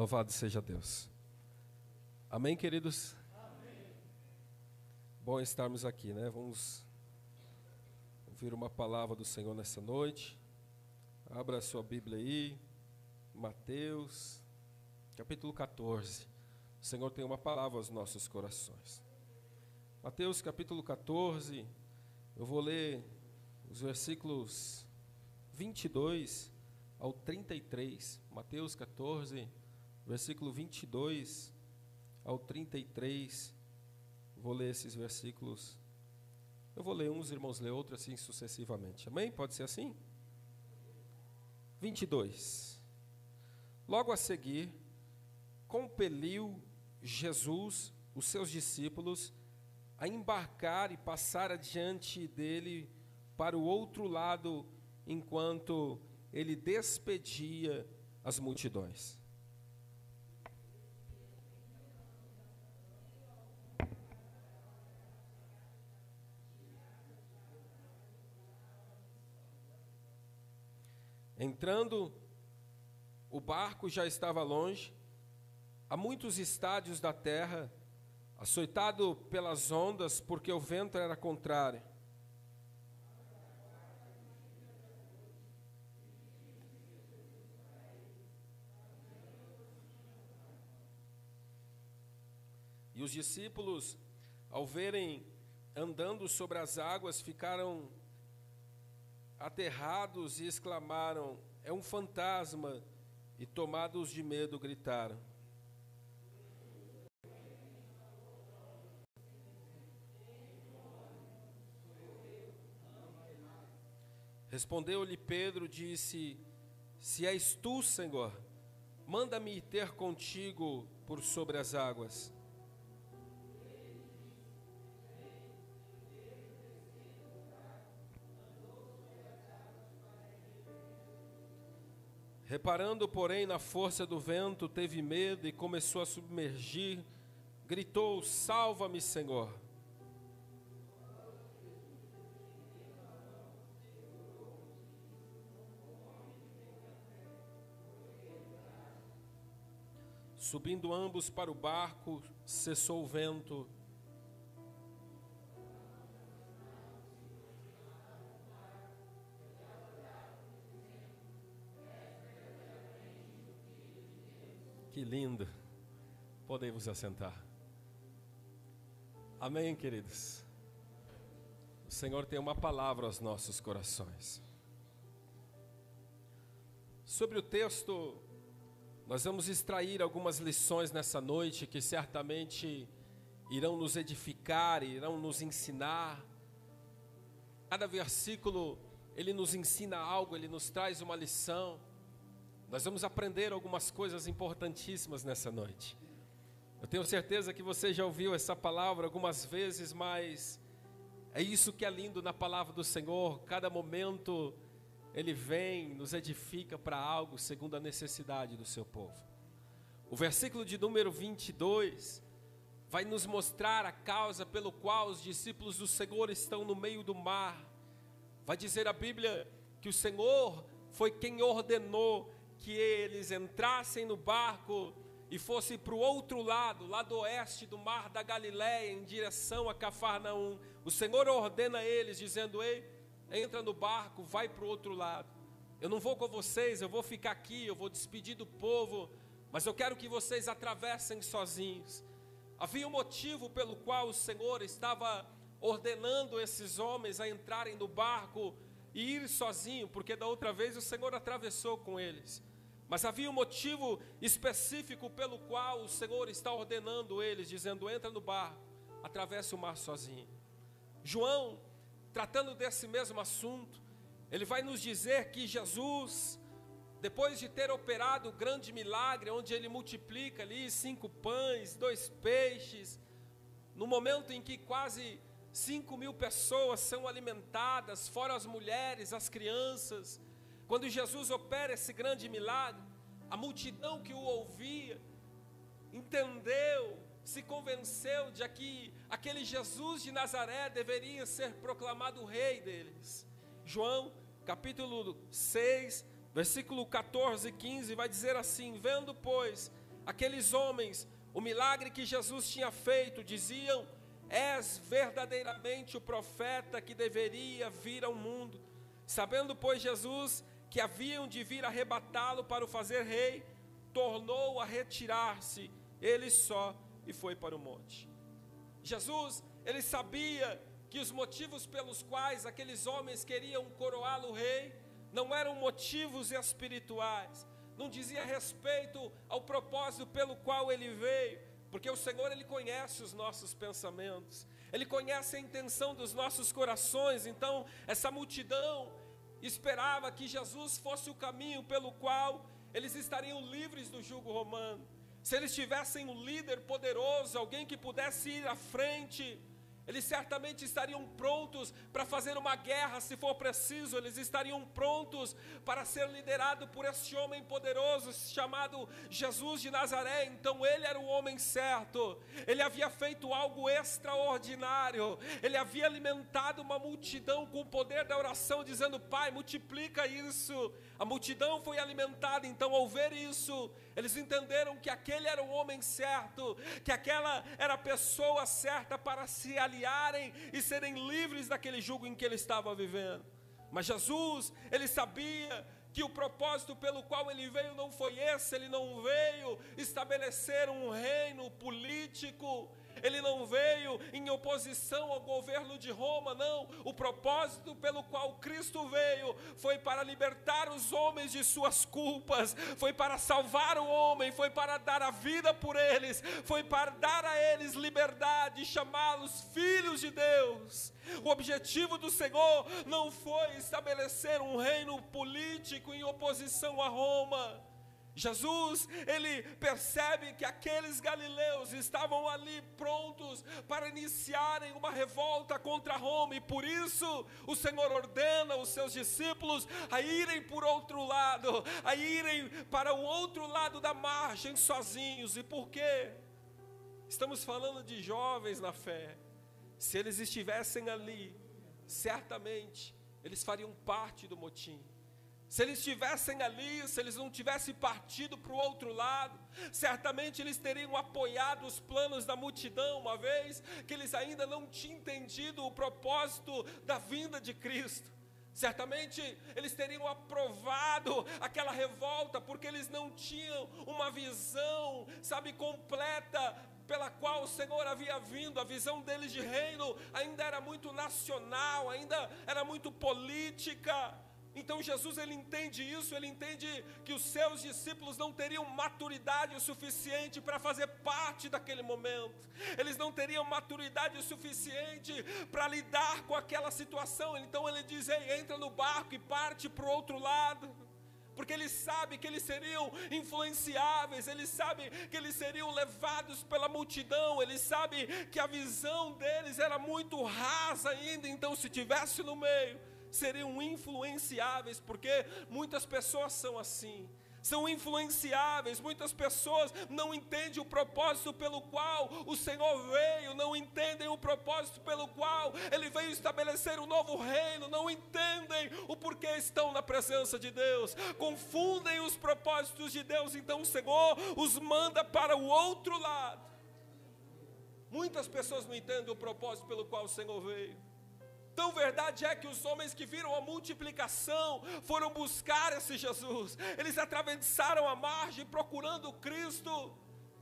Louvado seja Deus. Amém, queridos? Amém. Bom estarmos aqui, né? Vamos ouvir uma palavra do Senhor nessa noite. Abra a sua Bíblia aí, Mateus, capítulo 14. O Senhor tem uma palavra aos nossos corações. Mateus, capítulo 14, eu vou ler os versículos 22 ao 33. Mateus 14, versículo 22 ao 33. Vou ler esses versículos. Eu vou ler uns, irmãos, ler outros assim sucessivamente. Amém? Pode ser assim? 22. Logo a seguir, compeliu Jesus os seus discípulos a embarcar e passar adiante dele para o outro lado, enquanto ele despedia as multidões. Entrando, o barco já estava longe, a muitos estádios da terra, açoitado pelas ondas, porque o vento era contrário. E os discípulos, ao verem andando sobre as águas, ficaram aterrados e exclamaram: É um fantasma! E tomados de medo, gritaram. Respondeu-lhe Pedro, disse: Se és tu, Senhor, manda-me ter contigo por sobre as águas. Reparando, porém, na força do vento, teve medo e começou a submergir. Gritou: Salva-me, Senhor. Subindo ambos para o barco, cessou o vento Que lindo. Podem vos assentar. Amém, queridos. O Senhor tem uma palavra aos nossos corações. Sobre o texto, nós vamos extrair algumas lições nessa noite que certamente irão nos edificar, irão nos ensinar. Cada versículo, ele nos ensina algo, ele nos traz uma lição. Nós vamos aprender algumas coisas importantíssimas nessa noite. Eu tenho certeza que você já ouviu essa palavra algumas vezes, mas é isso que é lindo na palavra do Senhor. Cada momento ele vem, nos edifica para algo segundo a necessidade do seu povo. O versículo de número 22 vai nos mostrar a causa pelo qual os discípulos do Senhor estão no meio do mar. Vai dizer a Bíblia que o Senhor foi quem ordenou que eles entrassem no barco e fossem para o outro lado, lado oeste do mar da Galiléia, em direção a Cafarnaum. O Senhor ordena a eles, dizendo: Ei, entra no barco, vai para o outro lado. Eu não vou com vocês, eu vou ficar aqui, eu vou despedir do povo, mas eu quero que vocês atravessem sozinhos. Havia um motivo pelo qual o Senhor estava ordenando esses homens a entrarem no barco e ir sozinho, porque da outra vez o Senhor atravessou com eles. Mas havia um motivo específico pelo qual o Senhor está ordenando eles, dizendo: entra no barco, atravesse o mar sozinho. João, tratando desse mesmo assunto, ele vai nos dizer que Jesus, depois de ter operado o grande milagre, onde ele multiplica ali cinco pães, dois peixes, no momento em que quase cinco mil pessoas são alimentadas, fora as mulheres, as crianças, quando Jesus opera esse grande milagre, a multidão que o ouvia entendeu, se convenceu de que aquele Jesus de Nazaré deveria ser proclamado rei deles. João, capítulo 6, versículo 14 e 15 vai dizer assim: Vendo, pois, aqueles homens, o milagre que Jesus tinha feito, diziam: És verdadeiramente o profeta que deveria vir ao mundo. Sabendo, pois, Jesus que haviam de vir arrebatá-lo para o fazer rei, tornou a retirar-se, ele só, e foi para o monte. Jesus, ele sabia que os motivos pelos quais aqueles homens queriam coroá-lo rei não eram motivos espirituais, não dizia respeito ao propósito pelo qual ele veio, porque o Senhor ele conhece os nossos pensamentos, ele conhece a intenção dos nossos corações, então essa multidão esperava que Jesus fosse o caminho pelo qual eles estariam livres do jugo romano. Se eles tivessem um líder poderoso, alguém que pudesse ir à frente, eles certamente estariam prontos para fazer uma guerra se for preciso, eles estariam prontos para ser liderado por esse homem poderoso chamado Jesus de Nazaré. Então ele era o homem certo, ele havia feito algo extraordinário, ele havia alimentado uma multidão com o poder da oração, dizendo: Pai, multiplica isso. A multidão foi alimentada, então ao ver isso, eles entenderam que aquele era o homem certo, que aquela era a pessoa certa para se e serem livres daquele jugo em que ele estava vivendo. Mas Jesus, ele sabia que o propósito pelo qual ele veio não foi esse, ele não veio estabelecer um reino político, ele não veio em oposição ao governo de Roma, não. O propósito pelo qual Cristo veio foi para libertar os homens de suas culpas, foi para salvar o homem, foi para dar a vida por eles, foi para dar a eles liberdade, chamá-los filhos de Deus. O objetivo do Senhor não foi estabelecer um reino político em oposição a Roma Jesus, ele percebe que aqueles galileus estavam ali prontos para iniciarem uma revolta contra Roma, e por isso o Senhor ordena os seus discípulos a irem por outro lado, a irem para o outro lado da margem sozinhos. E por quê? Estamos falando de jovens na fé. Se eles estivessem ali, certamente eles fariam parte do motim. Se eles estivessem ali, se eles não tivessem partido para o outro lado, certamente eles teriam apoiado os planos da multidão, uma vez que eles ainda não tinham entendido o propósito da vinda de Cristo. Certamente eles teriam aprovado aquela revolta, porque eles não tinham uma visão, sabe, completa pela qual o Senhor havia vindo, a visão deles de reino ainda era muito nacional, ainda era muito política. Então Jesus ele entende isso, ele entende que os seus discípulos não teriam maturidade o suficiente para fazer parte daquele momento. Eles não teriam maturidade o suficiente para lidar com aquela situação. Então ele diz: entra no barco e parte para o outro lado porque ele sabe que eles seriam influenciáveis, ele sabe que eles seriam levados pela multidão, ele sabe que a visão deles era muito rasa ainda, então se tivesse no meio, seriam influenciáveis, porque muitas pessoas são assim. São influenciáveis, muitas pessoas não entendem o propósito pelo qual o Senhor veio, não entendem o propósito pelo qual Ele veio estabelecer um novo reino, não entendem o porquê estão na presença de Deus, confundem os propósitos de Deus, então o Senhor os manda para o outro lado. Muitas pessoas não entendem o propósito pelo qual o Senhor veio. Tão verdade é que os homens que viram a multiplicação foram buscar esse Jesus. Eles atravessaram a margem procurando Cristo.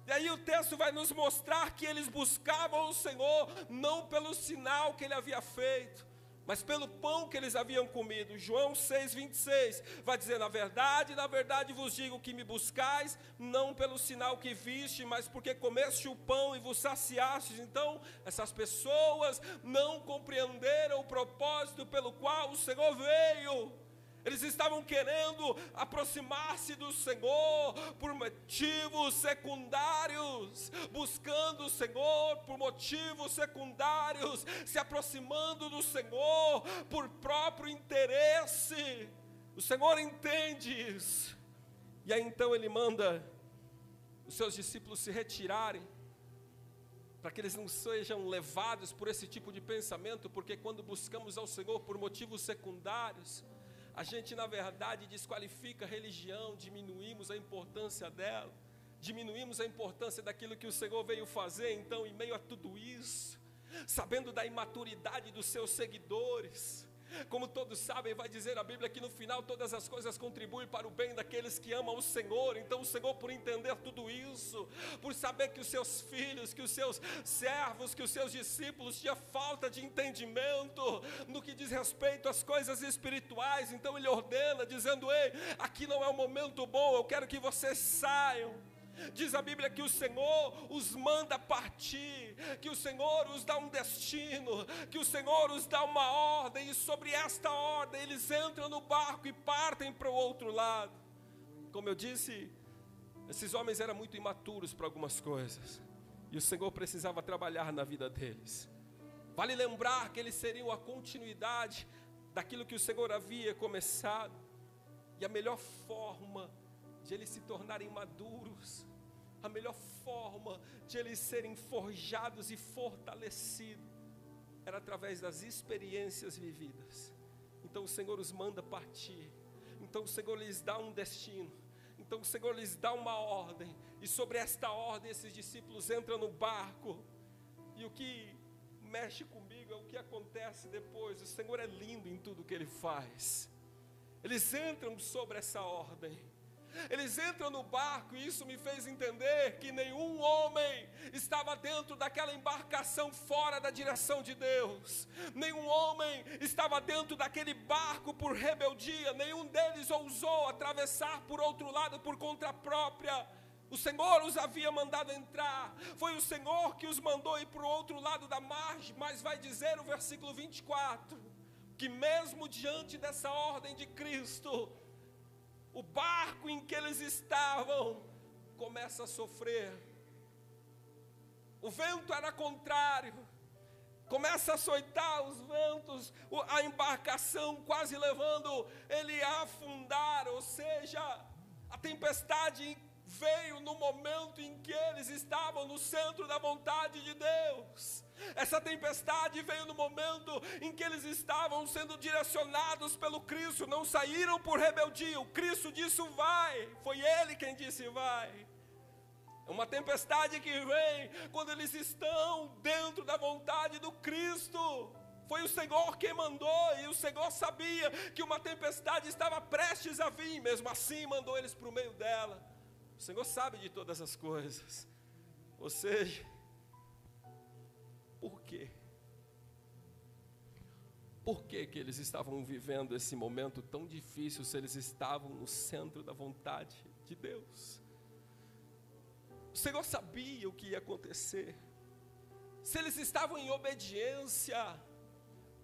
E aí o texto vai nos mostrar que eles buscavam o Senhor não pelo sinal que ele havia feito, mas pelo pão que eles haviam comido. João 6,26 vai dizer: Na verdade, na verdade vos digo que me buscais, não pelo sinal que viste, mas porque comeste o pão e vos saciastes. Então, essas pessoas não compreenderam o propósito pelo qual o Senhor veio. Eles estavam querendo aproximar-se do Senhor por motivos secundários, buscando o Senhor por motivos secundários, se aproximando do Senhor por próprio interesse. O Senhor entende isso. E aí então ele manda os seus discípulos se retirarem, para que eles não sejam levados por esse tipo de pensamento, porque quando buscamos ao Senhor por motivos secundários, a gente, na verdade, desqualifica a religião, diminuímos a importância dela. diminuímos a importância daquilo que o Senhor veio fazer, então, em meio a tudo isso, sabendo da imaturidade dos seus seguidores, como todos sabem, vai dizer a Bíblia que no final todas as coisas contribuem para o bem daqueles que amam o Senhor. Então, o Senhor, por entender tudo isso, por saber que os seus filhos, que os seus servos, que os seus discípulos tinham falta de entendimento no que diz respeito às coisas espirituais, então Ele ordena, dizendo: Ei, aqui não é o momento bom, eu quero que vocês saiam. Diz a Bíblia que o Senhor os manda partir, que o Senhor os dá um destino, que o Senhor os dá uma ordem, e sobre esta ordem eles entram no barco e partem para o outro lado. Como eu disse, esses homens eram muito imaturos para algumas coisas, e o Senhor precisava trabalhar na vida deles. Vale lembrar que eles seriam a continuidade daquilo que o Senhor havia começado, e a melhor forma de eles se tornarem maduros a melhor forma de eles serem forjados e fortalecidos era através das experiências vividas. Então o Senhor os manda partir. Então o Senhor lhes dá um destino. Então o Senhor lhes dá uma ordem. E sobre esta ordem esses discípulos entram no barco. E o que mexe comigo é o que acontece depois. O Senhor é lindo em tudo que ele faz. Eles entram sobre essa ordem. Eles entram no barco e isso me fez entender que nenhum homem estava dentro daquela embarcação fora da direção de Deus. Nenhum homem estava dentro daquele barco por rebeldia, nenhum deles ousou atravessar por outro lado por conta própria. O Senhor os havia mandado entrar, foi o Senhor que os mandou ir para o outro lado da margem, mas vai dizer o versículo 24: que mesmo diante dessa ordem de Cristo, o barco em que eles estavam começa a sofrer. O vento era contrário, começa a açoitar os ventos, a embarcação quase levando ele a afundar, ou seja, a tempestade veio no momento em que eles estavam no centro da vontade de Deus. Essa tempestade veio no momento em que eles estavam sendo direcionados pelo Cristo, não saíram por rebeldia. O Cristo disse vai, foi Ele quem disse vai. É uma tempestade que vem quando eles estão dentro da vontade do Cristo. Foi o Senhor quem mandou, e o Senhor sabia que uma tempestade estava prestes a vir, mesmo assim mandou eles para o meio dela. O Senhor sabe de todas as coisas. Ou seja, por quê? Por que, que eles estavam vivendo esse momento tão difícil se eles estavam no centro da vontade de Deus? O Senhor sabia o que ia acontecer. Se eles estavam em obediência,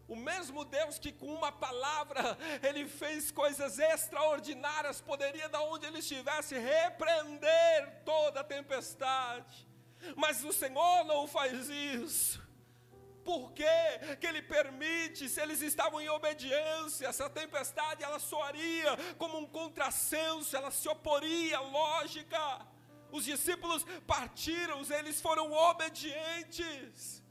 o mesmo Deus que com uma palavra ele fez coisas extraordinárias, poderia, da onde ele estivesse, repreender toda a tempestade. Mas o Senhor não faz isso. Por que, ele permite? Se eles estavam em obediência, essa tempestade ela soaria como um contrassenso, ela se oporia à lógica. Os discípulos partiram, eles foram obedientes.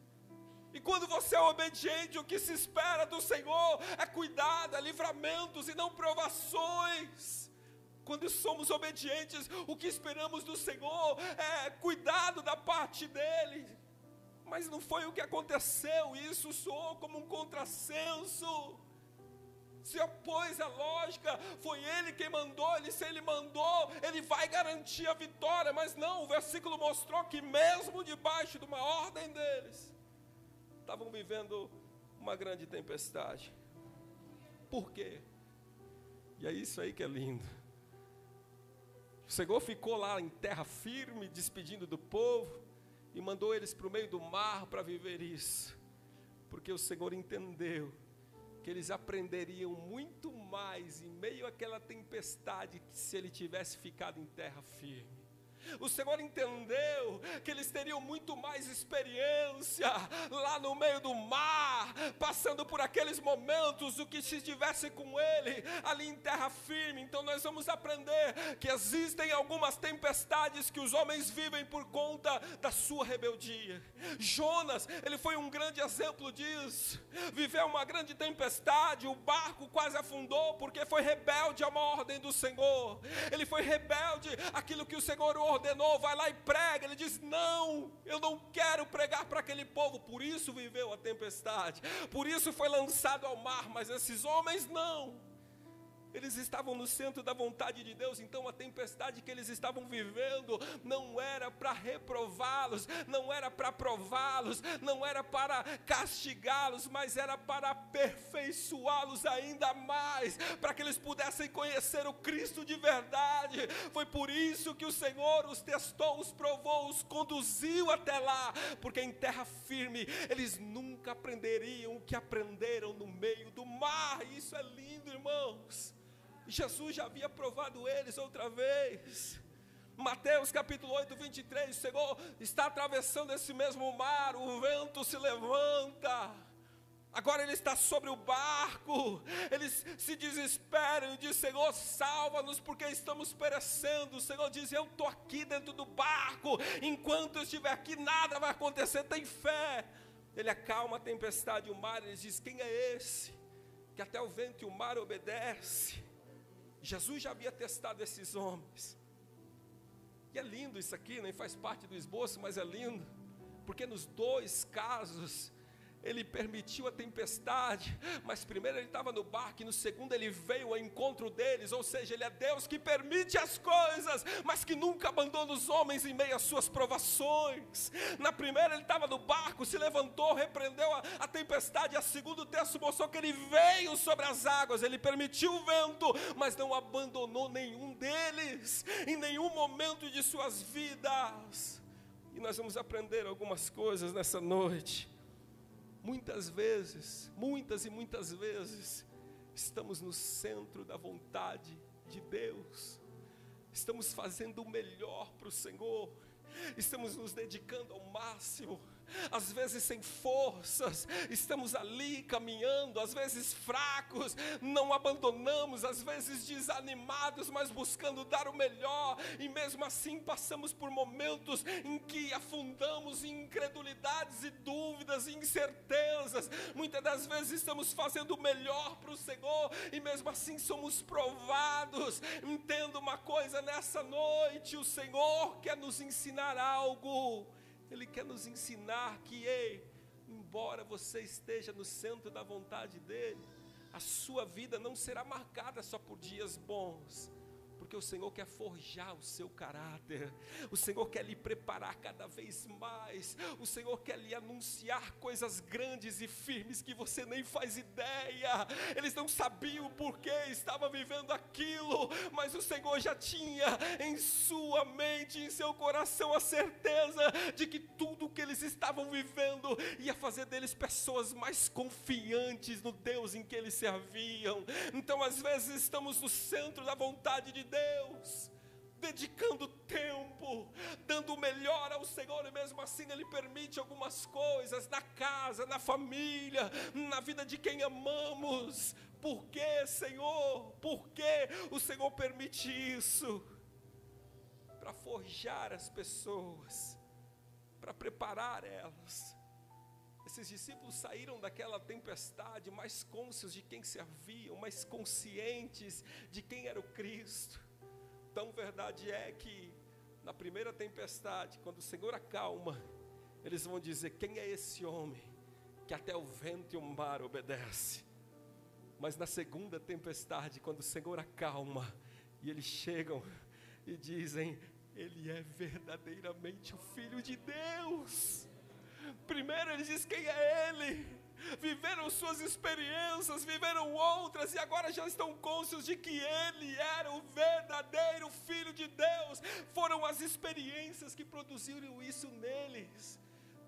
E quando você é obediente, o que se espera do Senhor é cuidado, é livramentos e não provações. Quando somos obedientes, o que esperamos do Senhor é cuidado da parte dEle. Mas não foi o que aconteceu, isso soou como um contrassenso. Se opôs à lógica, foi ele quem mandou, ele, se ele mandou, ele vai garantir a vitória, mas não, o versículo mostrou que mesmo debaixo de uma ordem deles, estavam vivendo uma grande tempestade. Por quê? E é isso aí que é lindo. O Senhor ficou lá em terra firme, despedindo do povo, e mandou eles para o meio do mar para viver isso, porque o Senhor entendeu que eles aprenderiam muito mais em meio àquela tempestade que se ele tivesse ficado em terra firme. O Senhor entendeu que eles teriam muito mais experiência lá no meio do mar, passando por aqueles momentos do que se estivesse com Ele ali em terra firme. Então nós vamos aprender que existem algumas tempestades que os homens vivem por conta da sua rebeldia. Jonas, ele foi um grande exemplo disso. Viveu uma grande tempestade, o barco quase afundou porque foi rebelde a uma ordem do Senhor. Ele foi rebelde àquilo que o Senhor ordenou ordenou, vai lá e prega. Ele diz: Não, eu não quero pregar para aquele povo. Por isso viveu a tempestade, por isso foi lançado ao mar. Mas esses homens não. Eles estavam no centro da vontade de Deus, então a tempestade que eles estavam vivendo não era para reprová-los, não era para prová-los, não era para castigá-los, mas era para aperfeiçoá-los ainda mais, para que eles pudessem conhecer o Cristo de verdade. Foi por isso que o Senhor os testou, os provou, os conduziu até lá, porque em terra firme eles nunca aprenderiam o que aprenderam no meio do mar. Isso é lindo, irmãos. Jesus já havia provado eles outra vez. Mateus capítulo 8, 23, o Senhor está atravessando esse mesmo mar, o vento se levanta. Agora ele está sobre o barco, eles se desesperam e dizem: Senhor, salva-nos, porque estamos perecendo. O Senhor diz: Eu estou aqui dentro do barco, enquanto eu estiver aqui, nada vai acontecer. Tem fé. Ele acalma a tempestade e o mar, ele diz: Quem é esse? Que até o vento e o mar obedecem. Jesus já havia testado esses homens. E é lindo isso aqui, nem faz parte do esboço, mas é lindo, porque nos dois casos ele permitiu a tempestade, mas primeiro ele estava no barco e no segundo ele veio ao encontro deles, ou seja, ele é Deus que permite as coisas, mas que nunca abandona os homens em meio às suas provações. Na primeira ele estava no barco, se levantou, repreendeu a, a tempestade, a segundo texto mostrou que ele veio sobre as águas, ele permitiu o vento, mas não abandonou nenhum deles, em nenhum momento de suas vidas. E nós vamos aprender algumas coisas nessa noite. Muitas vezes, muitas e muitas vezes, estamos no centro da vontade de Deus, estamos fazendo o melhor para o Senhor, estamos nos dedicando ao máximo, às vezes sem forças, estamos ali caminhando, às vezes fracos, não abandonamos, às vezes desanimados, mas buscando dar o melhor, e mesmo assim passamos por momentos em que afundamos em incredulidades e dúvidas e incertezas. Muitas das vezes estamos fazendo o melhor para o Senhor, e mesmo assim somos provados. Entenda uma coisa nessa noite: o Senhor quer nos ensinar algo. Ele quer nos ensinar que, ei, embora você esteja no centro da vontade dEle, a sua vida não será marcada só por dias bons, porque o Senhor quer forjar o seu caráter, o Senhor quer lhe preparar cada vez mais, o Senhor quer lhe anunciar coisas grandes e firmes que você nem faz ideia. Eles não sabiam por que estava vivendo aquilo, mas o Senhor já tinha em sua mente, em seu coração, a certeza de que tudo o que eles estavam vivendo ia fazer deles pessoas mais confiantes no Deus em que eles serviam. Então, às vezes, estamos no centro da vontade de Deus, dedicando tempo, dando o melhor ao Senhor, e mesmo assim Ele permite algumas coisas na casa, na família, na vida de quem amamos. Por que, Senhor? Por que o Senhor permite isso? Para forjar as pessoas, para preparar elas. Esses discípulos saíram daquela tempestade mais cônscios de quem serviam, mais conscientes de quem era o Cristo. Tão verdade é que na primeira tempestade, quando o Senhor acalma, eles vão dizer: Quem é esse homem que até o vento e o mar obedece? Mas na segunda tempestade, quando o Senhor acalma, e eles chegam e dizem: Ele é verdadeiramente o Filho de Deus. Primeiro eles dizem quem é Ele viveram suas experiências, viveram outras e agora já estão cônscios de que Ele era o verdadeiro Filho de Deus. Foram as experiências que produziram isso neles.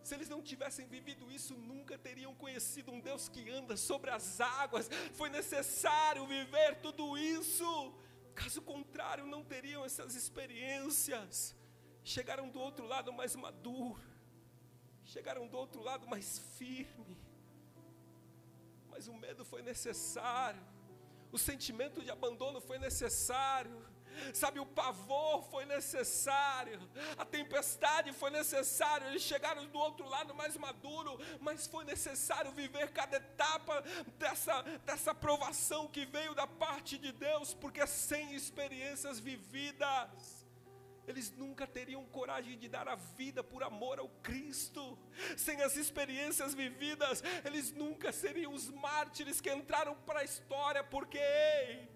Se eles não tivessem vivido isso, nunca teriam conhecido um Deus que anda sobre as águas. Foi necessário viver tudo isso. Caso contrário, não teriam essas experiências. Chegaram do outro lado mais maduro. Chegaram do outro lado mais firme mas o medo foi necessário, o sentimento de abandono foi necessário, sabe, o pavor foi necessário, a tempestade foi necessário, eles chegaram do outro lado mais maduro, mas foi necessário viver cada etapa dessa, dessa provação que veio da parte de Deus, porque sem experiências vividas, eles nunca teriam coragem de dar a vida por amor ao Cristo. Sem as experiências vividas, eles nunca seriam os mártires que entraram para a história, porque ei,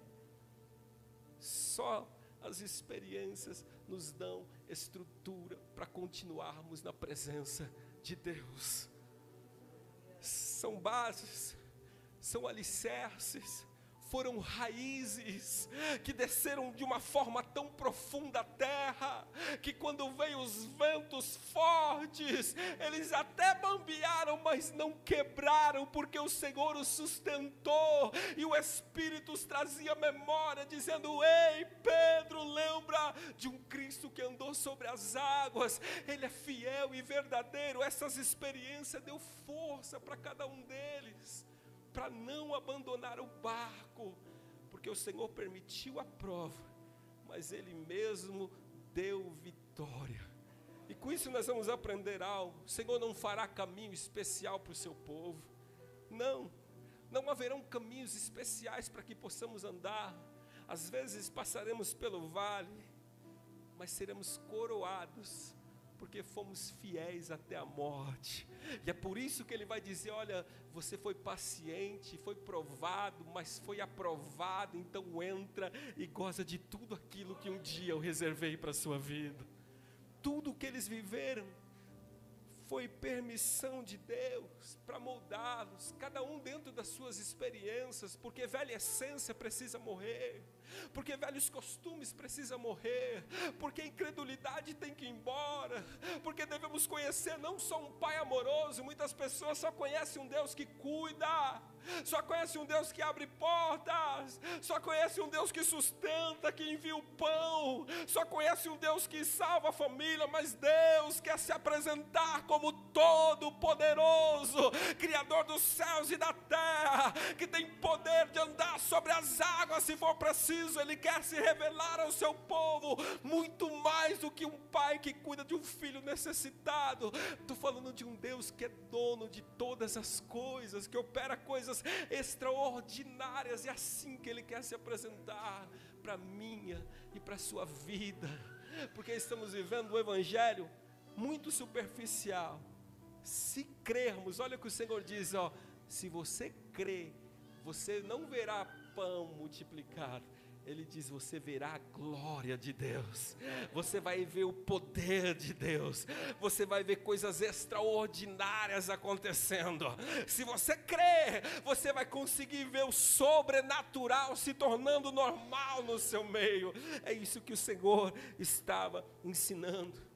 só as experiências nos dão estrutura para continuarmos na presença de Deus. São bases, são alicerces foram raízes que desceram de uma forma tão profunda à terra, que quando veio os ventos fortes, eles até bambearam, mas não quebraram, porque o Senhor os sustentou, e o Espírito os trazia memória, dizendo: Ei, Pedro, lembra de um Cristo que andou sobre as águas, ele é fiel e verdadeiro. Essas experiências deu força para cada um deles para não abandonar o barco, porque o Senhor permitiu a prova, mas Ele mesmo deu vitória. E com isso nós vamos aprender algo: o Senhor não fará caminho especial para o seu povo, não, não haverão caminhos especiais para que possamos andar. Às vezes passaremos pelo vale, mas seremos coroados porque fomos fiéis até a morte. E é por isso que ele vai dizer: olha, você foi paciente, foi provado, mas foi aprovado, então entra e goza de tudo aquilo que um dia eu reservei para a sua vida. Tudo que eles viveram foi permissão de Deus para moldá-los, cada um dentro das suas experiências, porque velha essência precisa morrer, porque velhos costumes precisam morrer, porque a incredulidade tem que ir embora, porque devemos conhecer não só um Pai amoroso, muitas pessoas só conhecem um Deus que cuida, só conhece um Deus que abre portas, só conhece um Deus que sustenta, que envia o pão, só conhece um Deus que salva a família, mas Deus quer se apresentar como todo-poderoso, Criador dos céus e da terra, que tem poder de andar sobre as águas se for preciso, Ele quer se revelar ao seu povo, muito mais do que um pai que cuida de um filho necessitado. Estou falando de um Deus que é dono de todas as coisas, que opera coisas extraordinárias, e é assim que Ele quer se apresentar para minha e para sua vida, porque estamos vivendo um Evangelho muito superficial. Se crermos, olha o que o Senhor diz: ó, se você crê, você não verá pão multiplicado, ele diz: Você verá a glória de Deus, você vai ver o poder de Deus, você vai ver coisas extraordinárias acontecendo. Se você crer, você vai conseguir ver o sobrenatural se tornando normal no seu meio. É isso que o Senhor estava ensinando.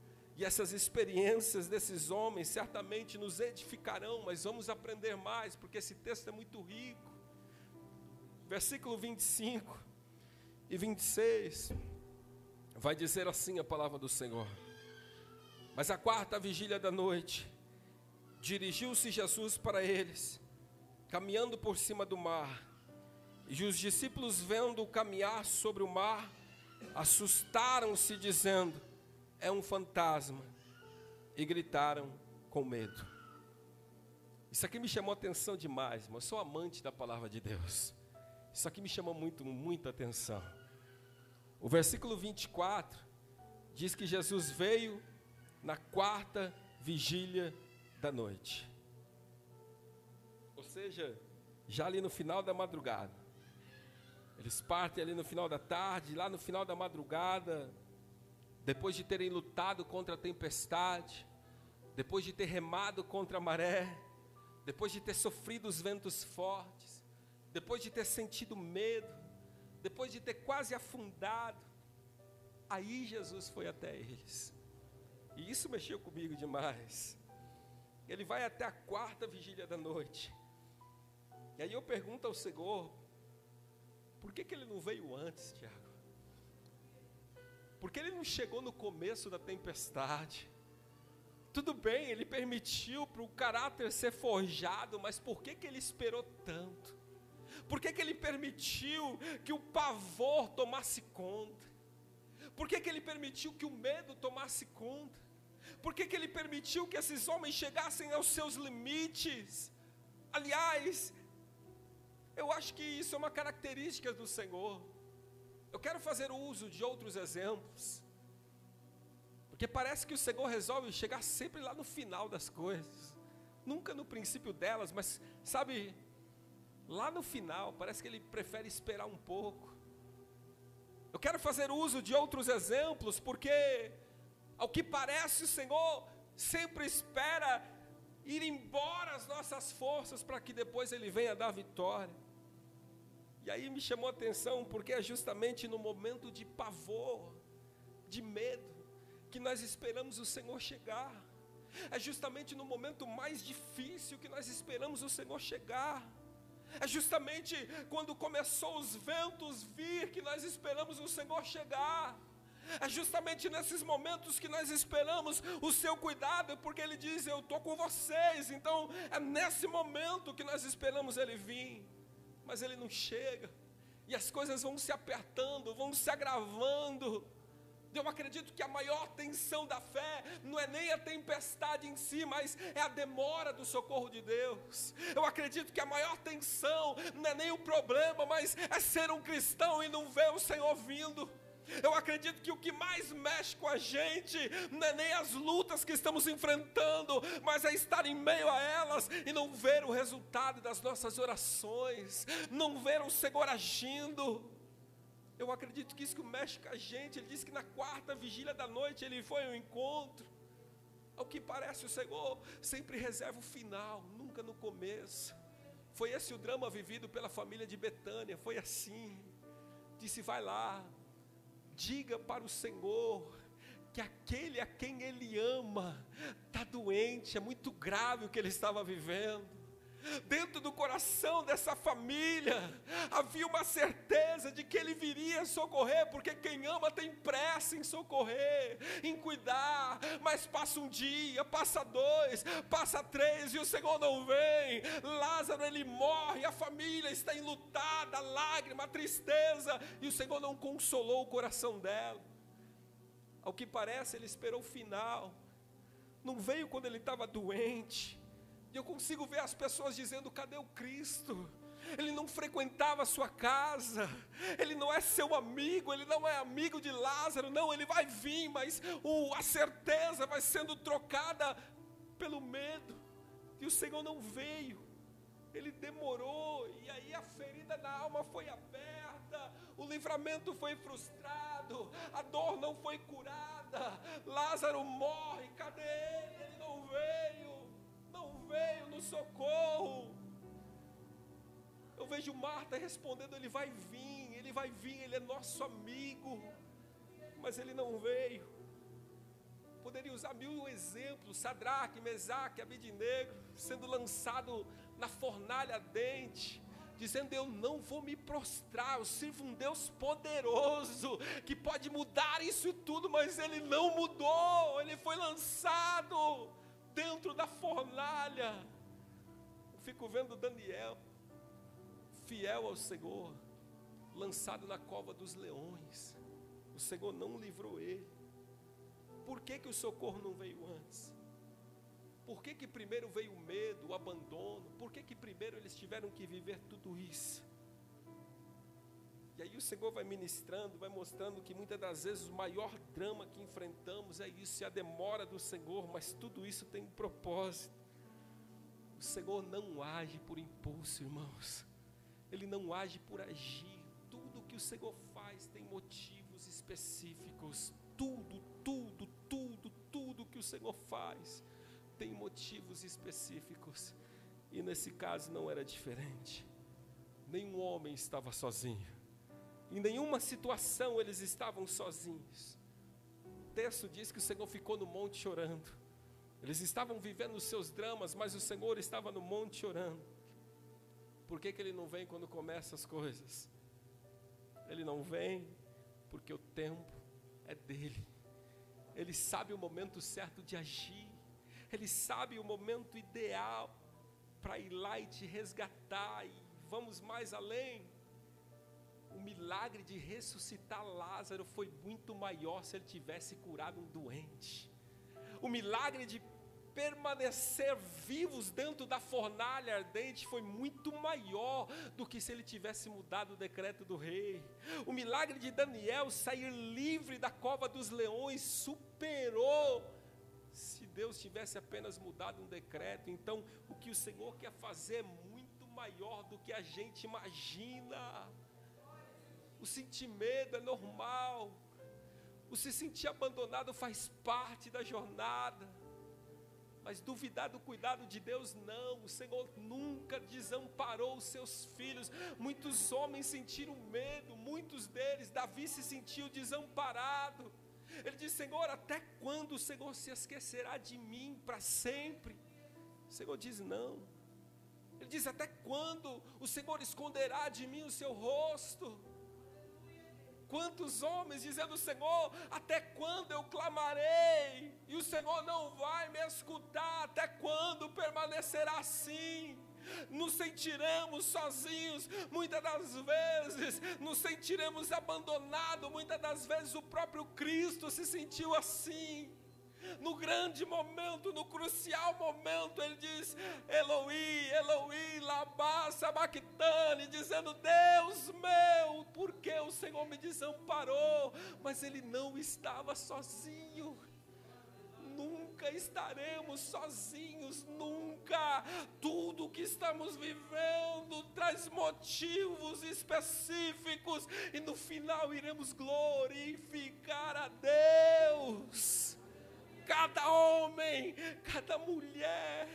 E essas experiências desses homens certamente nos edificarão, mas vamos aprender mais, porque esse texto é muito rico. Versículo 25 e 26, vai dizer assim a palavra do Senhor. Mas a quarta vigília da noite, dirigiu-se Jesus para eles, caminhando por cima do mar. E os discípulos, vendo-o caminhar sobre o mar, assustaram-se, dizendo: É um fantasma, e gritaram com medo. Isso aqui me chamou atenção demais, mas sou amante da palavra de Deus. Isso aqui me chamou muito, muita atenção. O versículo 24 diz que Jesus veio na quarta vigília da noite. Ou seja, já ali no final da madrugada. Eles partem ali no final da tarde, lá no final da madrugada, depois de terem lutado contra a tempestade, depois de ter remado contra a maré, depois de ter sofrido os ventos fortes, depois de ter sentido medo, depois de ter quase afundado, aí Jesus foi até eles. E isso mexeu comigo demais. Ele vai até a quarta vigília da noite. E aí eu pergunto ao Senhor, por que, que ele não veio antes, Tiago? Por que ele não chegou no começo da tempestade? Tudo bem, ele permitiu para o caráter ser forjado, mas por que, que ele esperou tanto? Por que, que ele permitiu que o pavor tomasse conta? Por que, que ele permitiu que o medo tomasse conta? Por que, que ele permitiu que esses homens chegassem aos seus limites? Aliás, eu acho que isso é uma característica do Senhor. Eu quero fazer uso de outros exemplos. Porque parece que o Senhor resolve chegar sempre lá no final das coisas, nunca no princípio delas, mas sabe, lá no final, parece que Ele prefere esperar um pouco. Eu quero fazer uso de outros exemplos, porque, ao que parece, o Senhor sempre espera ir embora as nossas forças para que depois Ele venha dar vitória. E aí me chamou a atenção, porque é justamente no momento de pavor, de medo, que nós esperamos o Senhor chegar. É justamente no momento mais difícil que nós esperamos o Senhor chegar. É justamente quando começou os ventos vir que nós esperamos o Senhor chegar. É justamente nesses momentos que nós esperamos o seu cuidado, porque Ele diz: Eu estou com vocês. Então é nesse momento que nós esperamos Ele vir, mas Ele não chega, e as coisas vão se apertando, vão se agravando. Eu acredito que a maior tensão da fé não é nem a tempestade em si, mas é a demora do socorro de Deus. Eu acredito que a maior tensão não é nem o problema, mas é ser um cristão e não ver o Senhor vindo. Eu acredito que o que mais mexe com a gente não é nem as lutas que estamos enfrentando, mas é estar em meio a elas e não ver o resultado das nossas orações, não ver o Senhor agindo. Eu acredito que isso que mexe com a gente. Ele disse que na quarta vigília da noite ele foi ao encontro. Ao que parece, o Senhor sempre reserva o final, nunca no começo. Foi esse o drama vivido pela família de Betânia. Foi assim. Disse: vai lá, diga para o Senhor que aquele a quem ele ama está doente, é muito grave o que ele estava vivendo dentro do coração dessa família havia uma certeza de que ele viria socorrer, porque quem ama tem pressa em socorrer, em cuidar, mas passa um dia, passa dois, passa três e o Senhor não vem. Lázaro ele morre, a família está enlutada, lágrima, tristeza, e o Senhor não consolou o coração dela. Ao que parece, ele esperou o final, não veio quando ele estava doente e eu consigo ver as pessoas dizendo: cadê o Cristo? Ele não frequentava a sua casa, ele não é seu amigo, ele não é amigo de Lázaro, não, ele vai vir, mas o, a certeza vai sendo trocada pelo medo, e o Senhor não veio, ele demorou, e aí a ferida na alma foi aberta, o livramento foi frustrado, a dor não foi curada, Lázaro morre, cadê ele? Ele não veio veio no socorro. Eu vejo Marta respondendo: Ele vai vir, Ele vai vir, Ele é nosso amigo. Mas Ele não veio. Poderia usar mil exemplos: Sadraque, Mesaque, Abidinegro, sendo lançado na fornalha ardente dizendo: Eu não vou me prostrar, eu sirvo um Deus poderoso, que pode mudar isso tudo, mas Ele não mudou, Ele foi lançado dentro da fornalha. Eu fico vendo Daniel, fiel ao Senhor, lançado na cova dos leões. O Senhor não livrou ele. Por que, que o socorro não veio antes? Por que, que primeiro veio o medo, o abandono? Por que, que primeiro eles tiveram que viver tudo isso? E aí o Senhor vai ministrando, vai mostrando que muitas das vezes o maior drama que enfrentamos é isso, é a demora do Senhor, mas tudo isso tem um propósito. O Senhor não age por impulso, irmãos. Ele não age por agir. Tudo que o Senhor faz tem motivos específicos. Tudo, tudo, tudo, tudo que o Senhor faz tem motivos específicos. E nesse caso não era diferente. Nenhum homem estava sozinho em nenhuma situação eles estavam sozinhos. O texto diz que o Senhor ficou no monte chorando. Eles estavam vivendo os seus dramas, mas o Senhor estava no monte chorando. Por que, que ele não vem quando começam as coisas? Ele não vem porque o tempo é dele. Ele sabe o momento certo de agir. Ele sabe o momento ideal para ir lá e te resgatar. E vamos mais além o milagre de ressuscitar Lázaro foi muito maior se ele tivesse curado um doente. O milagre de permanecer vivos dentro da fornalha ardente foi muito maior do que se ele tivesse mudado o decreto do rei. O milagre de Daniel sair livre da cova dos leões super prosperou. Se Deus tivesse apenas mudado um decreto, então o que o Senhor quer fazer é muito maior do que a gente imagina. O sentir medo é normal, o se sentir abandonado faz parte da jornada. Mas duvidar do cuidado de Deus, não. O Senhor nunca desamparou os seus filhos. Muitos homens sentiram medo, muitos deles. Davi se sentiu desamparado. Ele disse: Senhor, até quando o Senhor se esquecerá de mim para sempre? O Senhor diz: Não. Ele diz: Até quando o Senhor esconderá de mim o seu rosto? Quantos homens dizendo, Senhor, até quando eu clamarei? E o Senhor não vai me escutar, até quando permanecerá assim? Nos sentiremos sozinhos, muitas das vezes, nos sentiremos abandonados, muitas das vezes o próprio Cristo se sentiu assim no grande momento, no crucial momento, ele diz: Eloí, Eloí, Labá, Sabactane, dizendo: Deus meu, por que o Senhor me desamparou? Mas ele não estava sozinho nunca estaremos sozinhos, nunca. Tudo que estamos vivendo traz motivos específicos e no final iremos glorificar a Deus cada homem, cada mulher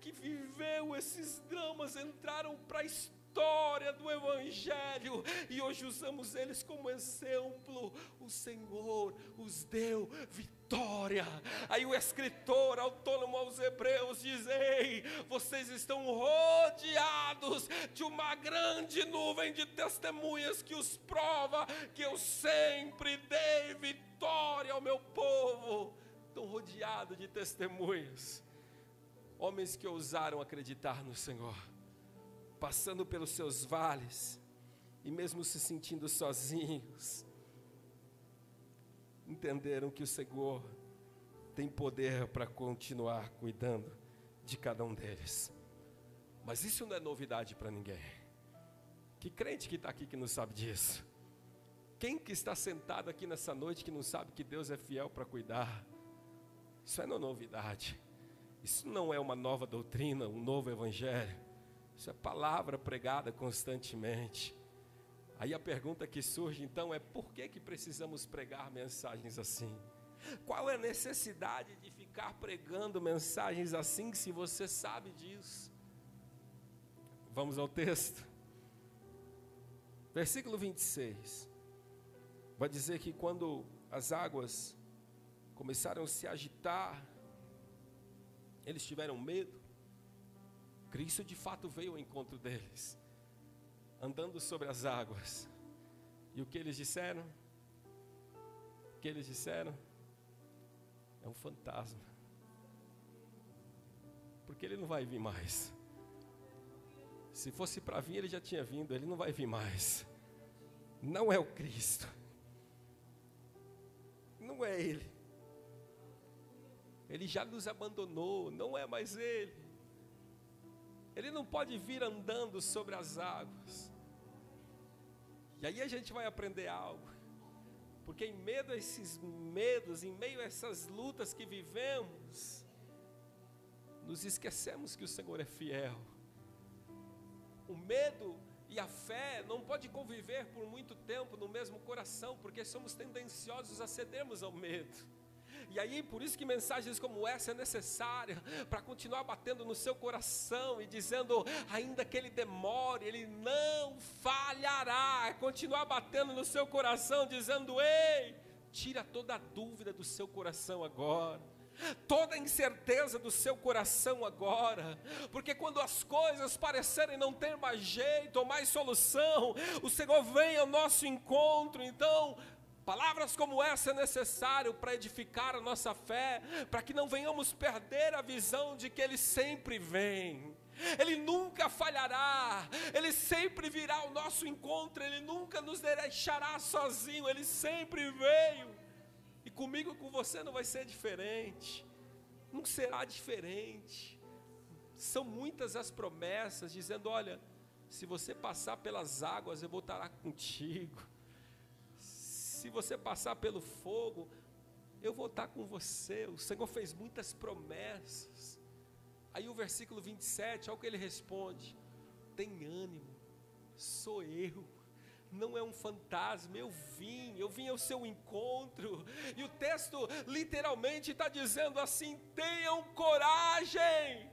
que viveu esses dramas entraram para a história do Evangelho e hoje usamos eles como exemplo. O Senhor os deu vitória. Aí o escritor autônomo aos Hebreus diz: Ei, vocês estão rodeados de uma grande nuvem de testemunhas que os prova que eu sempre dei vitória ao meu povo tão rodeado de testemunhas. Homens que ousaram acreditar no Senhor, passando pelos seus vales e mesmo se sentindo sozinhos, entenderam que o Senhor tem poder para continuar cuidando de cada um deles. Mas isso não é novidade para ninguém. Que crente que está aqui que não sabe disso? Quem que está sentado aqui nessa noite que não sabe que Deus é fiel para cuidar? Isso é novidade. Isso não é uma nova doutrina, um novo evangelho. Isso é palavra pregada constantemente. Aí a pergunta que surge então é: por que, que precisamos pregar mensagens assim? Qual é a necessidade de ficar pregando mensagens assim se você sabe disso? Vamos ao texto. Versículo 26. Vai dizer que quando as águas começaram a se agitar, eles tiveram medo. Cristo de fato veio ao encontro deles, andando sobre as águas. E o que eles disseram? O que eles disseram? É um fantasma. Porque ele não vai vir mais. Se fosse para vir, ele já tinha vindo, ele não vai vir mais. Não é o Cristo. Não é ele. Ele já nos abandonou, não é mais Ele. Ele não pode vir andando sobre as águas. E aí a gente vai aprender algo. Porque em meio a esses medos, em meio a essas lutas que vivemos, nos esquecemos que o Senhor é fiel. O medo e a fé não pode conviver por muito tempo no mesmo coração, porque somos tendenciosos a cedermos ao medo. E aí, por isso que mensagens como essa é necessária para continuar batendo no seu coração e dizendo, ainda que ele demore, ele não falhará. Continuar batendo no seu coração, dizendo, ei, tira toda a dúvida do seu coração agora. Toda a incerteza do seu coração agora, porque quando as coisas parecerem não ter mais jeito ou mais solução, o Senhor vem ao nosso encontro, então Palavras como essa é necessário para edificar a nossa fé, para que não venhamos perder a visão de que Ele sempre vem. Ele nunca falhará, Ele sempre virá ao nosso encontro, Ele nunca nos deixará sozinho, Ele sempre veio. E comigo e com você não vai ser diferente, não será diferente. São muitas as promessas dizendo: olha, se você passar pelas águas, eu vou estar contigo se você passar pelo fogo, eu vou estar com você. O Senhor fez muitas promessas. Aí o versículo 27, olha o que ele responde: tem ânimo, sou eu não é um fantasma, eu vim, eu vim ao seu encontro. E o texto literalmente está dizendo assim: tenham coragem.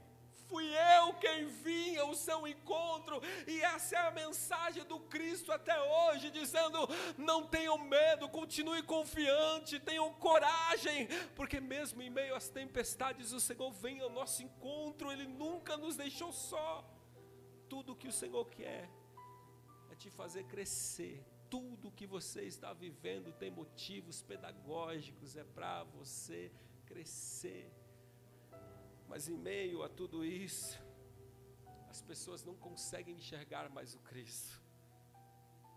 Fui eu quem vim ao seu encontro, e essa é a mensagem do Cristo até hoje, dizendo: não tenham medo, continue confiante, tenham coragem, porque mesmo em meio às tempestades, o Senhor vem ao nosso encontro, Ele nunca nos deixou só. Tudo que o Senhor quer é te fazer crescer. Tudo que você está vivendo tem motivos pedagógicos, é para você crescer. Mas em meio a tudo isso, as pessoas não conseguem enxergar mais o Cristo,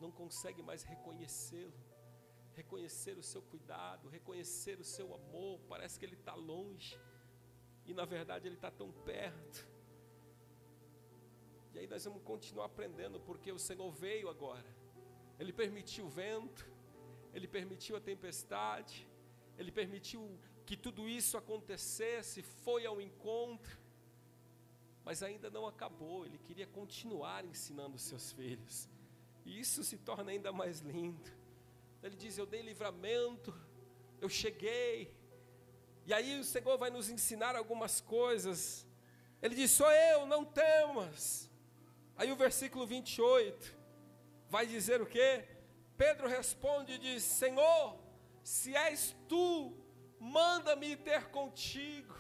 não conseguem mais reconhecê-lo, reconhecer o seu cuidado, reconhecer o seu amor. Parece que ele está longe, e na verdade ele está tão perto. E aí nós vamos continuar aprendendo, porque o Senhor veio agora. Ele permitiu o vento, ele permitiu a tempestade, ele permitiu que tudo isso acontecesse, foi ao encontro, mas ainda não acabou. Ele queria continuar ensinando seus filhos, e isso se torna ainda mais lindo. Ele diz: Eu dei livramento, eu cheguei, e aí o Senhor vai nos ensinar algumas coisas. Ele diz: Sou eu, não temas. Aí o versículo 28 vai dizer o que? Pedro responde e diz: Senhor, se és tu, manda-me ter contigo.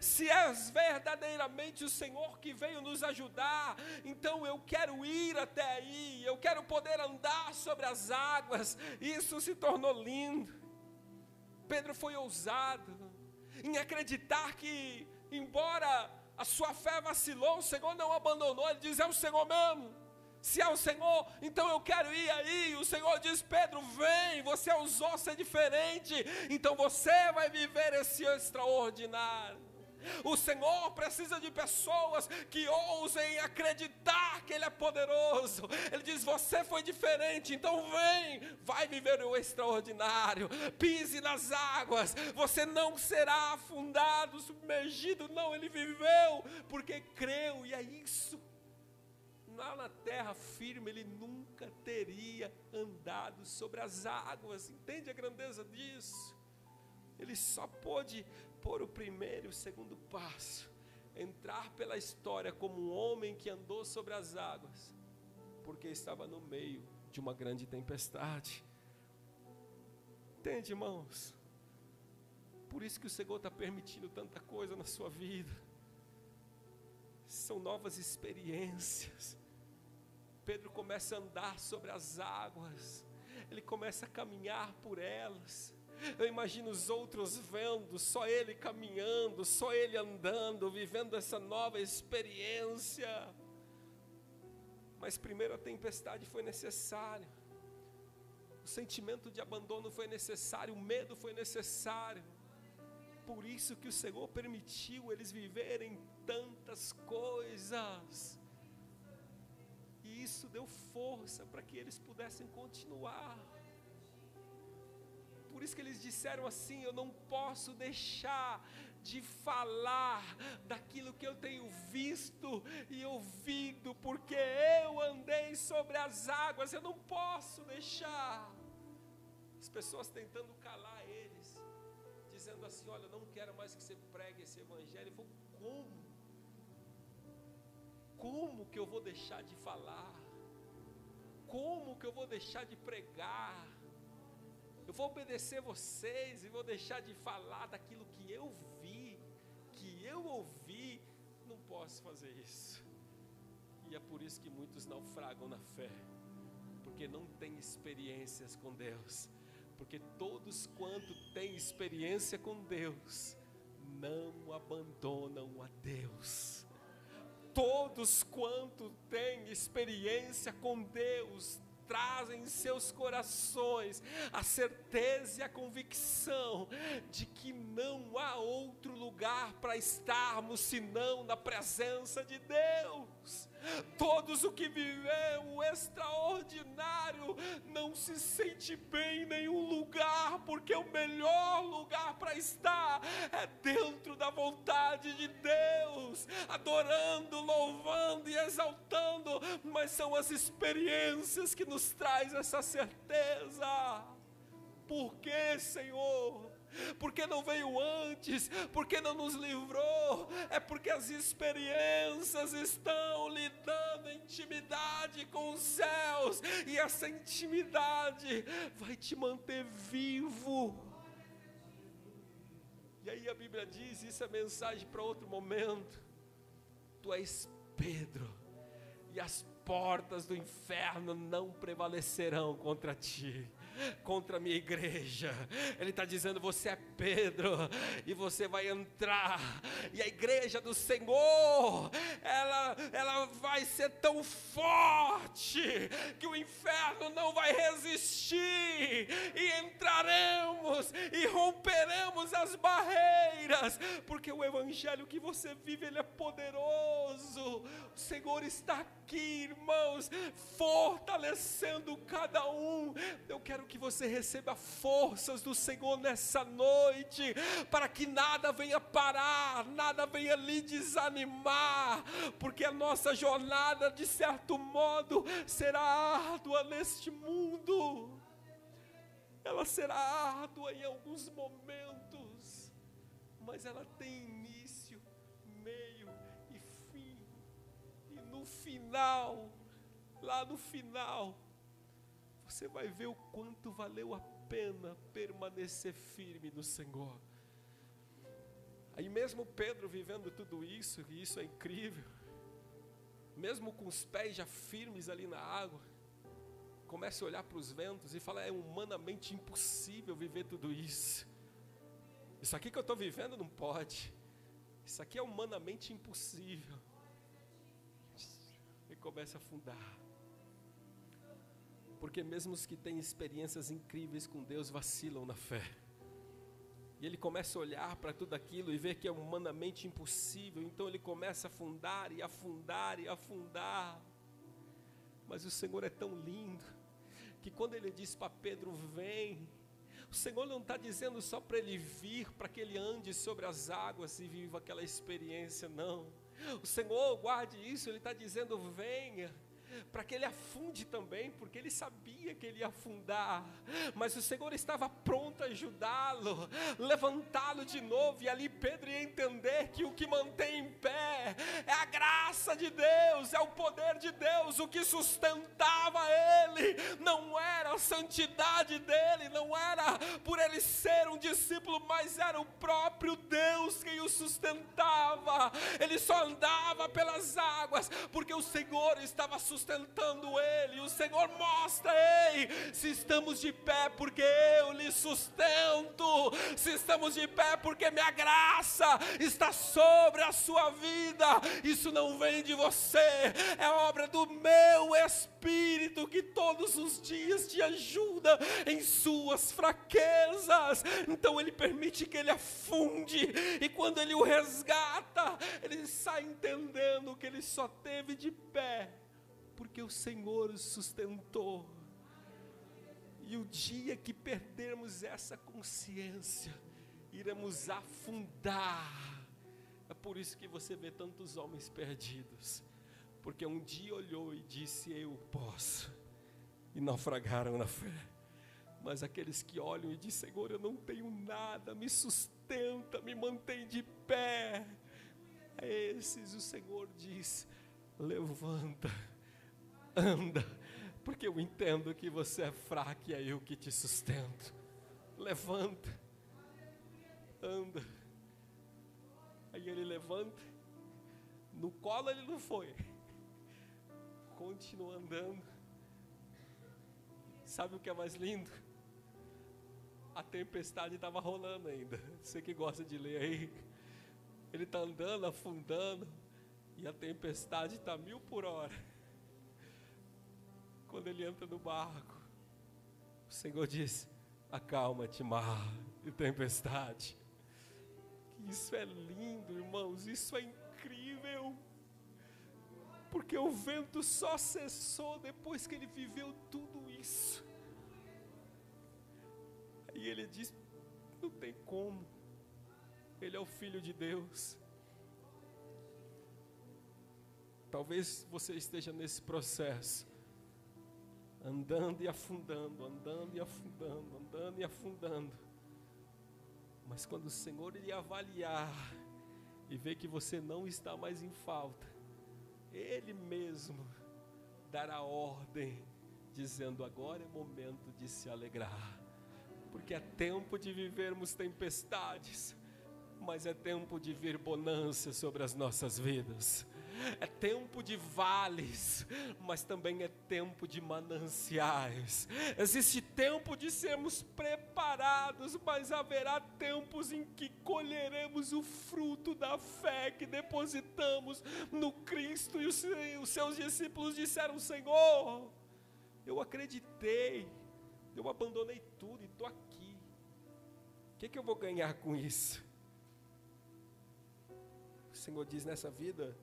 Se és verdadeiramente o Senhor que veio nos ajudar, então eu quero ir até aí, eu quero poder andar sobre as águas. Isso se tornou lindo. Pedro foi ousado em acreditar que, embora a sua fé vacilou, o Senhor não abandonou, ele diz: É o Senhor mesmo. Se é o Senhor, então eu quero ir aí. O Senhor diz: Pedro, vem, você ousou ser diferente, então você vai viver esse extraordinário. O Senhor precisa de pessoas que ousem acreditar que Ele é poderoso. Ele diz: Você foi diferente, então vem, vai viver o extraordinário. Pise nas águas, você não será afundado, submergido. Não, ele viveu porque creu, e é isso. Lá na terra firme, ele nunca teria andado sobre as águas. Entende a grandeza disso? Ele só pôde pôr o primeiro e o segundo passo, entrar pela história como um homem que andou sobre as águas, porque estava no meio de uma grande tempestade. Entende, irmãos? Por isso que o Senhor está permitindo tanta coisa na sua vida. São novas experiências. Pedro começa a andar sobre as águas, ele começa a caminhar por elas. Eu imagino os outros vendo, só ele caminhando, só ele andando, vivendo essa nova experiência. Mas primeiro a tempestade foi necessária. O sentimento de abandono foi necessário, o medo foi necessário. Por isso que o Senhor permitiu eles viverem tantas coisas. E isso deu força para que eles pudessem continuar. Por isso que eles disseram assim: Eu não posso deixar de falar daquilo que eu tenho visto e ouvido, porque eu andei sobre as águas, eu não posso deixar. As pessoas tentando calar eles, dizendo assim: Olha, eu não quero mais que você pregue esse evangelho. Ele falou: Como? Como que eu vou deixar de falar? Como que eu vou deixar de pregar? Eu vou obedecer vocês e vou deixar de falar daquilo que eu vi, que eu ouvi. Não posso fazer isso. E é por isso que muitos naufragam na fé, porque não têm experiências com Deus. Porque todos quanto têm experiência com Deus, não abandonam a Deus. Todos quanto têm experiência com Deus, trazem em seus corações a certeza e a convicção de que não há outro lugar para estarmos senão na presença de Deus. Todos o que viveu o extraordinário não se sente bem em nenhum lugar, porque o melhor lugar para estar é dentro da vontade de Deus, adorando, louvando e exaltando, mas são as experiências que nos traz essa certeza. Por que, Senhor? Porque não veio antes, porque não nos livrou, é porque as experiências estão lhe dando intimidade com os céus, e essa intimidade vai te manter vivo. E aí a Bíblia diz: isso é mensagem para outro momento. Tu és Pedro, e as portas do inferno não prevalecerão contra ti contra a minha igreja. Ele está dizendo: você é Pedro e você vai entrar. E a igreja do Senhor, ela, ela vai ser tão forte que o inferno não vai resistir. E entraremos e romperemos as barreiras, porque o evangelho que você vive ele é poderoso. O Senhor está aqui, irmãos, fortalecendo cada um. Eu quero que você receba forças do Senhor nessa noite, para que nada venha parar, nada venha lhe desanimar, porque a nossa jornada, de certo modo, será árdua neste mundo. Ela será árdua em alguns momentos, mas ela tem início, meio e fim. E no final, lá no final, você vai ver o quanto valeu a pena permanecer firme no Senhor. Aí mesmo Pedro vivendo tudo isso, e isso é incrível, mesmo com os pés já firmes ali na água, começa a olhar para os ventos e fala: é humanamente impossível viver tudo isso. Isso aqui que eu estou vivendo não pode. Isso aqui é humanamente impossível. E começa a afundar. Porque mesmo os que têm experiências incríveis com Deus vacilam na fé. E ele começa a olhar para tudo aquilo e ver que é humanamente impossível, então ele começa a afundar e afundar e afundar. Mas o Senhor é tão lindo, que quando ele diz para Pedro: Vem, o Senhor não está dizendo só para ele vir, para que ele ande sobre as águas e viva aquela experiência, não. O Senhor, guarde isso, Ele está dizendo: venha para que ele afunde também, porque ele sabia que ele ia afundar, mas o Senhor estava pronto a ajudá-lo, levantá-lo de novo, e ali Pedro ia entender que o que mantém em pé é a graça de Deus, é o poder de Deus, o que sustentava ele, não era a santidade dele, não era por ele ser um discípulo, mas era o próprio Deus quem o sustentava, ele só andava pelas águas, porque o Senhor estava sustentando sustentando ele. O Senhor mostra, ei, se estamos de pé, porque eu lhe sustento. Se estamos de pé, porque minha graça está sobre a sua vida. Isso não vem de você, é obra do meu Espírito que todos os dias te ajuda em suas fraquezas. Então ele permite que ele afunde, e quando ele o resgata, ele sai entendendo que ele só teve de pé porque o Senhor os sustentou. E o dia que perdermos essa consciência, iremos afundar. É por isso que você vê tantos homens perdidos, porque um dia olhou e disse: Eu posso, e naufragaram na fé. Mas aqueles que olham e dizem: Senhor, eu não tenho nada, me sustenta, me mantém de pé. A esses o Senhor diz: Levanta anda, porque eu entendo que você é fraco e é eu que te sustento. Levanta, anda. Aí ele levanta, no colo ele não foi, continua andando. Sabe o que é mais lindo? A tempestade estava rolando ainda. Você que gosta de ler aí, ele está andando, afundando, e a tempestade está mil por hora quando ele entra no barco, o Senhor diz: Acalma-te, mar e tempestade. Isso é lindo, irmãos, isso é incrível. Porque o vento só cessou depois que ele viveu tudo isso. E ele diz: não tem como. Ele é o Filho de Deus. Talvez você esteja nesse processo, andando e afundando, andando e afundando, andando e afundando. Mas quando o Senhor lhe avaliar e ver que você não está mais em falta, Ele mesmo dará ordem, dizendo: agora é momento de se alegrar, porque é tempo de vivermos tempestades, mas é tempo de vir bonança sobre as nossas vidas é tempo de vales, mas também é tempo de mananciais. Existe tempo de sermos preparados, mas haverá tempos em que colheremos o fruto da fé que depositamos no Cristo. E os seus discípulos disseram: Senhor, eu acreditei, eu abandonei tudo e estou aqui. O que, que eu vou ganhar com isso? O Senhor diz nessa vida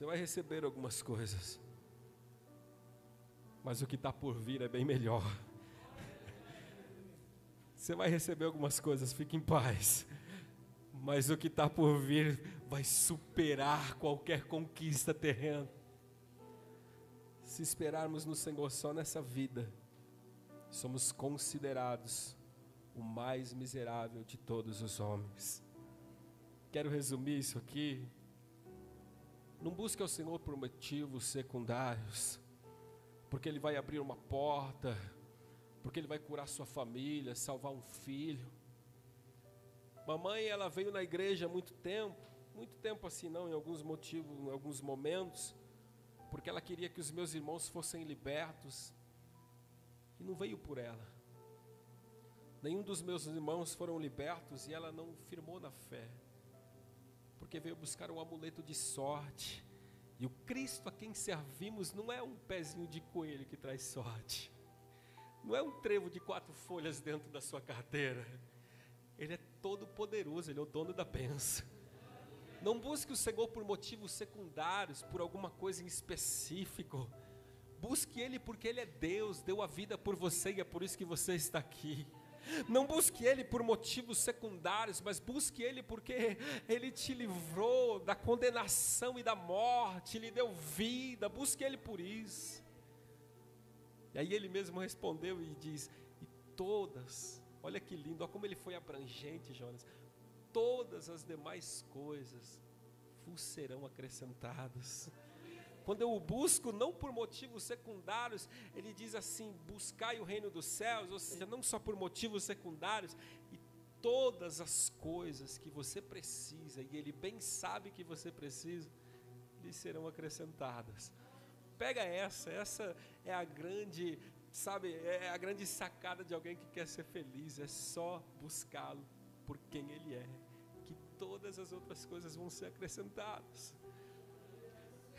você vai receber algumas coisas, mas o que está por vir é bem melhor. Você vai receber algumas coisas, fique em paz. Mas o que está por vir vai superar qualquer conquista terrena. Se esperarmos no Senhor só nessa vida, somos considerados o mais miserável de todos os homens. Quero resumir isso aqui não busque ao Senhor por motivos secundários, porque Ele vai abrir uma porta, porque Ele vai curar sua família, salvar um filho. Mamãe, ela veio na igreja há muito tempo, muito tempo assim não, em alguns motivos, em alguns momentos, porque ela queria que os meus irmãos fossem libertos, e não veio por ela. Nenhum dos meus irmãos foram libertos e ela não firmou na fé porque veio buscar um amuleto de sorte. E o Cristo a quem servimos não é um pezinho de coelho que traz sorte, não é um trevo de quatro folhas dentro da sua carteira. Ele é todo poderoso, ele é o dono da benção. Não busque o Senhor por motivos secundários, por alguma coisa em específico. Busque Ele porque Ele é Deus, deu a vida por você e é por isso que você está aqui. Não busque Ele por motivos secundários, mas busque Ele porque Ele te livrou da condenação e da morte, lhe deu vida. Busque Ele por isso. E aí Ele mesmo respondeu e diz: E todas, olha que lindo, olha como Ele foi abrangente, Jonas. Todas as demais coisas vos serão acrescentadas. Quando eu o busco não por motivos secundários, ele diz assim: buscai o reino dos céus, ou seja, não só por motivos secundários, e todas as coisas que você precisa, e ele bem sabe que você precisa, lhe serão acrescentadas. Pega essa, essa é a grande, sabe, é a grande sacada de alguém que quer ser feliz, é só buscá-lo por quem ele é, que todas as outras coisas vão ser acrescentadas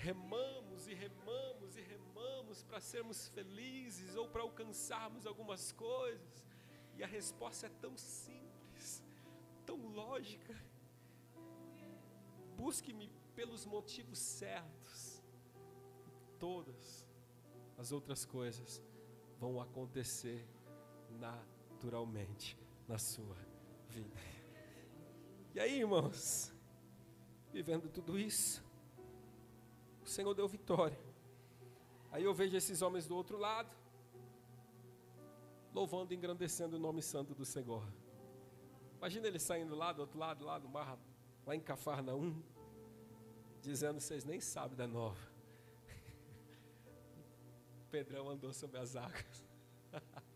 remamos e remamos e remamos para sermos felizes ou para alcançarmos algumas coisas, e a resposta é tão simples, tão lógica. Busque-me pelos motivos certos, todas as outras coisas vão acontecer naturalmente na sua vida. E aí, irmãos, vivendo tudo isso, o Senhor deu vitória. Aí eu vejo esses homens do outro lado, louvando e engrandecendo o nome santo do Senhor. Imagina eles saindo lá do outro lado, lá do mar, lá em Cafarnaum, dizendo: vocês nem sabem da nova. Pedrão andou sobre as águas.